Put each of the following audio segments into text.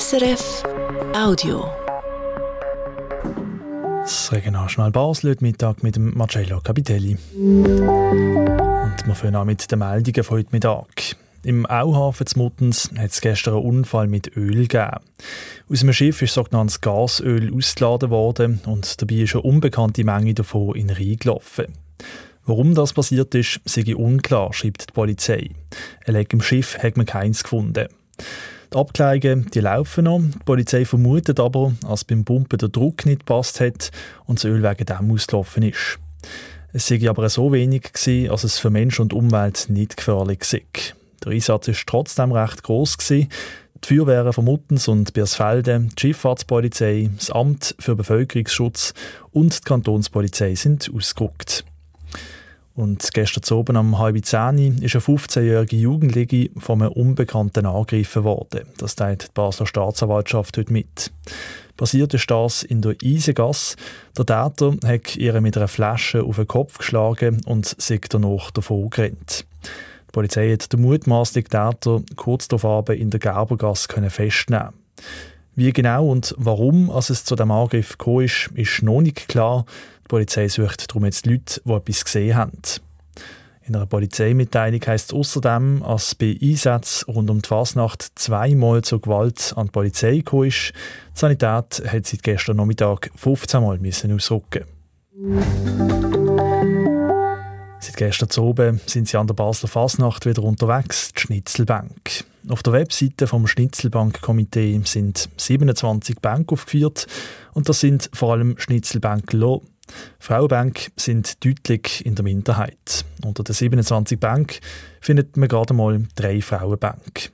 SRF Audio. Das Regionaljournal Basel heute Mittag mit Marcello Capitelli. Und wir fangen an mit den Meldungen von heute Mittag. Im Auhafen zu Muttens hat es gestern einen Unfall mit Öl gegeben. Aus einem Schiff ist sogenanntes Gasöl ausgeladen worden und dabei ist eine unbekannte Menge davon in den Rhein gelaufen. Warum das passiert ist, sei unklar, schreibt die Polizei. Ein Leck im Schiff hat man keins gefunden. Die Abklärungen die laufen noch. Die Polizei vermutet aber, dass beim Pumpen der Druck nicht gepasst hat und das Öl wegen dem ausgelaufen ist. Es sei aber so wenig gewesen, als es für Mensch und Umwelt nicht gefährlich sei. Der Einsatz ist trotzdem recht groß gewesen. Die Feuerwehren von Muttens und Bersfelde, die Schifffahrtspolizei, das Amt für Bevölkerungsschutz und die Kantonspolizei sind ausgerückt. Und gestern oben am halb zehn ist eine 15-jährige Jugendliche von einem Unbekannten angegriffen worden. Das teilt die Basler Staatsanwaltschaft heute mit. Passiert ist das in der Eisengasse. Der Täter hat ihr mit einer Flasche auf den Kopf geschlagen und sich danach davon gerannt. Die Polizei hat den mutmaßlichen Täter kurz darauf in der Gerbergasse festnehmen Wie genau und warum es zu dem Angriff gekommen ist, ist noch nicht klar. Polizei sucht darum jetzt Leute, die etwas gesehen haben. In einer Polizeimitteilung heisst es außerdem, dass bei Einsätzen rund um die Fasnacht zweimal zur Gewalt an die Polizei gekommen ist. Die Sanität hat seit gestern Nachmittag 15 Mal müssen ausrücken. Seit gestern zu oben sind sie an der Basler Fasnacht wieder unterwegs, die Schnitzelbank. Auf der Webseite vom Schnitzelbankkomitee sind 27 Bänke aufgeführt und das sind vor allem Schnitzelbänkler, Frauenbänke sind deutlich in der Minderheit. Unter den 27 Bänken findet man gerade mal drei Frauenbänke.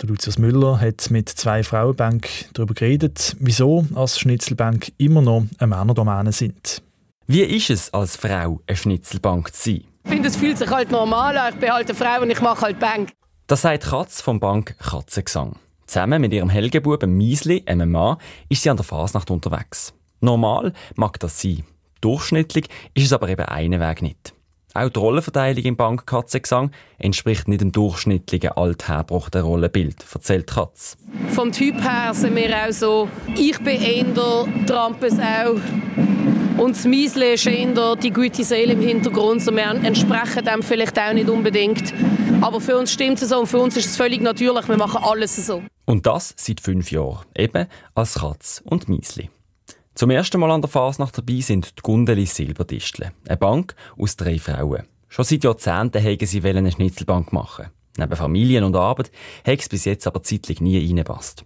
Der Lucius Müller hat mit zwei Frauenbänken darüber geredet, wieso als Schnitzelbank immer noch eine Männerdomäne sind. Wie ist es als Frau, eine Schnitzelbank zu sein? Ich finde, es fühlt sich halt normal an. Ich bin halt eine Frau und ich mache halt Bank. Das sagt Katz vom Bank Katzengesang. Zusammen mit ihrem Helgebuben Miesli, einem Mann, ist sie an der Fasnacht unterwegs. Normal mag das sein. Durchschnittlich ist es aber eben einen Weg nicht. Auch die Rollenverteilung im Bank Katzengesang entspricht nicht dem durchschnittlichen althergebrachten Rollenbild, erzählt Katz. Vom Typ her sind wir auch so, ich bin eher Trampesau und das Miesle ist eher die gute Seele im Hintergrund. So wir entsprechen dem vielleicht auch nicht unbedingt. Aber für uns stimmt es so und für uns ist es völlig natürlich, wir machen alles so. Und das seit fünf Jahren, eben als Katz und Miesli. Zum ersten Mal an der Fasnacht dabei sind die Gundeli Silberdistle, eine Bank aus drei Frauen. Schon seit Jahrzehnten haben sie eine Schnitzelbank machen. Neben Familien und Arbeit hat es bis jetzt aber zeitlich nie reingepasst.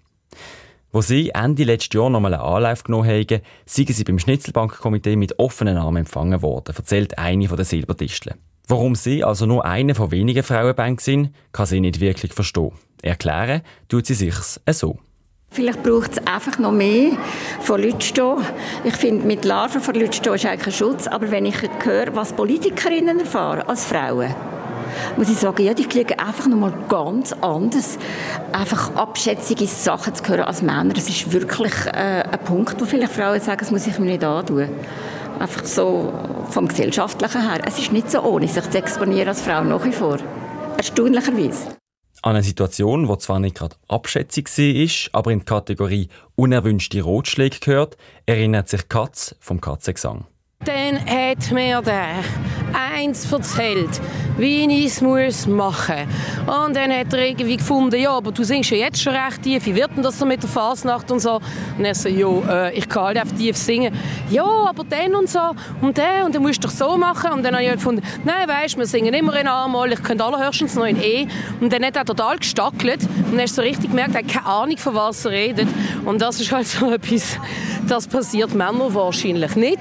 Wo sie Ende letzten Jahr nochmal einen Anlauf genommen haben, sind sie beim Schnitzelbankkomitee mit offenen Armen empfangen worden, erzählt eine von den Silberdisteln. Warum sie also nur eine von wenigen Frauenbanken sind, kann sie nicht wirklich verstehen. Erklären tut sie sich's so. Vielleicht braucht es einfach noch mehr von Leuten Ich finde, mit Larven von Leuten ist eigentlich ein Schutz. Aber wenn ich höre, was Politikerinnen erfahren als Frauen, muss ich sagen, ja, die kriegen einfach noch mal ganz anders, einfach abschätzige Sachen zu hören als Männer. Das ist wirklich äh, ein Punkt, wo vielleicht Frauen sagen, das muss ich mir nicht antun. Einfach so vom Gesellschaftlichen her. Es ist nicht so ohne, sich zu exponieren als Frau nach wie vor. Erstaunlicherweise. An eine Situation, die zwar nicht gerade abschätzig war, aber in die Kategorie unerwünschte Rotschläge gehört, erinnert sich Katz vom Katzengesang. Dann hat mir der eins erzählt, wie ich es muss machen muss. Und dann hat er irgendwie gefunden, ja, aber du singst ja jetzt schon recht tief, wie wird denn das so mit der Fasnacht und so? Und er so, ja, äh, ich kann halt einfach tief singen. Ja, aber dann und so und der und dann musst du doch so machen. Und dann habe ich halt gefunden, nein, weißt, wir singen immer in A-Moll, ich könnte allerhöchstens noch in E. Und dann hat er total gestackelt und dann hast du so richtig gemerkt, er hat keine Ahnung, von was er redet. Und das ist halt so etwas, das passiert Männern wahrscheinlich nicht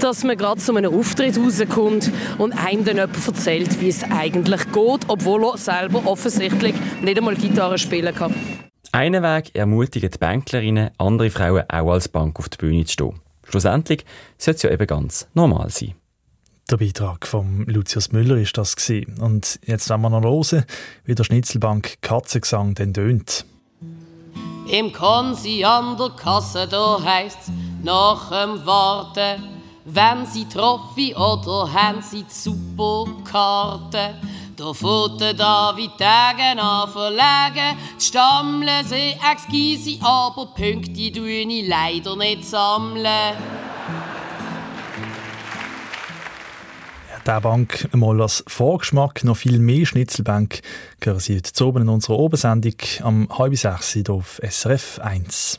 dass man gerade zu einem Auftritt rauskommt und einem dann jemand erzählt, wie es eigentlich geht, obwohl er selber offensichtlich nicht einmal Gitarre spielen kann. Einen Weg ermutigt die Banklerinnen, andere Frauen auch als Bank auf die Bühne zu stehen. Schlussendlich sollte es ja eben ganz normal sein. Der Beitrag von Lucius Müller ist das gewesen. Und jetzt wollen wir noch hören, wie der Schnitzelbank Katzengesang denn tönt. Im Konsi an der Kasse, da heisst's nach dem Warten wenn sie Trophy oder haben sie die Superkarte. Da fährt der David Tage an verlegen. Die Stammeln sind exquise, aber Punkte tue ich leider nicht sammeln. Der Bank mal als Vorgeschmack noch viel mehr Schnitzelbank hören Sie heute oben in unserer Obersendung am halb sechs auf SRF 1.